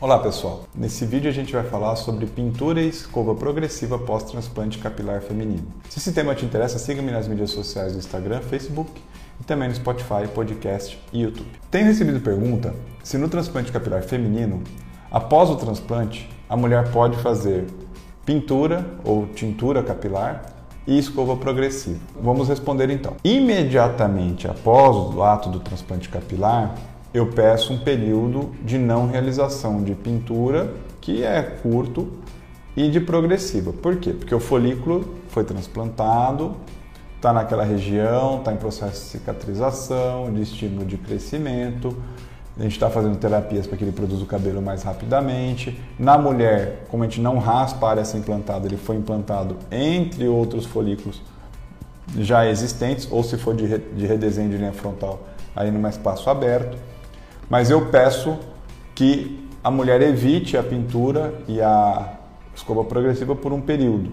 Olá pessoal, nesse vídeo a gente vai falar sobre pintura e escova progressiva pós-transplante capilar feminino. Se esse tema te interessa, siga-me nas mídias sociais do Instagram, Facebook e também no Spotify, podcast e YouTube. Tenho recebido pergunta se no transplante capilar feminino, após o transplante, a mulher pode fazer pintura ou tintura capilar e escova progressiva. Vamos responder então. Imediatamente após o ato do transplante capilar, eu peço um período de não realização de pintura, que é curto, e de progressiva. Por quê? Porque o folículo foi transplantado, está naquela região, está em processo de cicatrização, de estímulo de crescimento. A gente está fazendo terapias para que ele produza o cabelo mais rapidamente. Na mulher, como a gente não raspa a área a ser implantada, ele foi implantado entre outros folículos já existentes, ou se for de, de redesenho de linha frontal, aí num espaço aberto. Mas eu peço que a mulher evite a pintura e a escova progressiva por um período.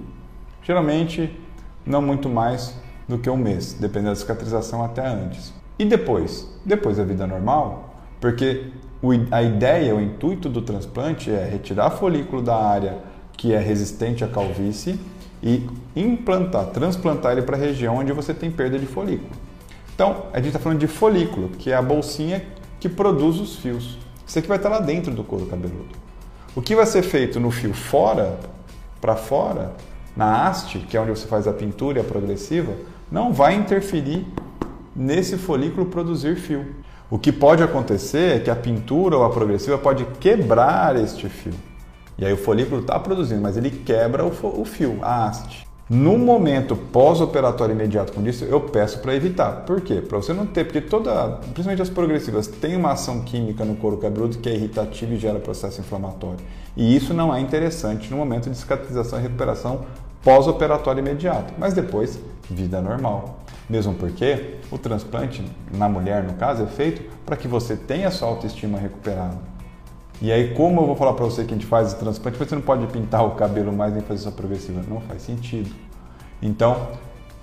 Geralmente, não muito mais do que um mês, dependendo da cicatrização até antes. E depois? Depois da vida normal, porque a ideia, o intuito do transplante é retirar folículo da área que é resistente à calvície e implantar, transplantar ele para a região onde você tem perda de folículo. Então, a gente está falando de folículo, que é a bolsinha que produz os fios. Isso aqui vai estar lá dentro do couro cabeludo. O que vai ser feito no fio fora, para fora, na haste, que é onde você faz a pintura e a progressiva, não vai interferir nesse folículo produzir fio. O que pode acontecer é que a pintura ou a progressiva pode quebrar este fio. E aí o folículo está produzindo, mas ele quebra o, fio, a haste. No momento pós-operatório imediato com isso, eu peço para evitar. Por quê? Para você não ter, porque toda, principalmente as progressivas, tem uma ação química no couro cabeludo que é irritativa e gera processo inflamatório. E isso não é interessante no momento de cicatrização e recuperação pós-operatório imediato. Mas depois, vida normal. Mesmo porque o transplante, na mulher no caso, é feito para que você tenha sua autoestima recuperada. E aí, como eu vou falar para você que a gente faz o transplante, você não pode pintar o cabelo mais nem fazer sua progressiva. Não faz sentido. Então,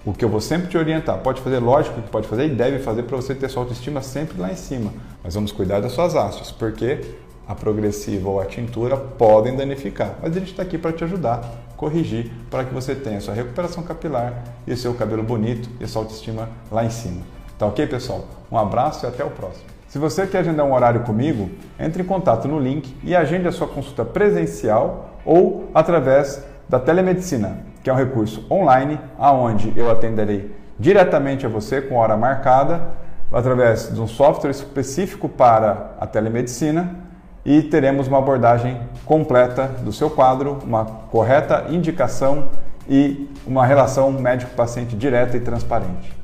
o que eu vou sempre te orientar, pode fazer, lógico que pode fazer e deve fazer para você ter sua autoestima sempre lá em cima. Mas vamos cuidar das suas hastes, porque a progressiva ou a tintura podem danificar. Mas a gente está aqui para te ajudar, corrigir, para que você tenha sua recuperação capilar e seu cabelo bonito e sua autoestima lá em cima. Tá ok, pessoal? Um abraço e até o próximo. Se você quer agendar um horário comigo, entre em contato no link e agende a sua consulta presencial ou através da telemedicina, que é um recurso online aonde eu atenderei diretamente a você com hora marcada através de um software específico para a telemedicina e teremos uma abordagem completa do seu quadro, uma correta indicação e uma relação médico-paciente direta e transparente.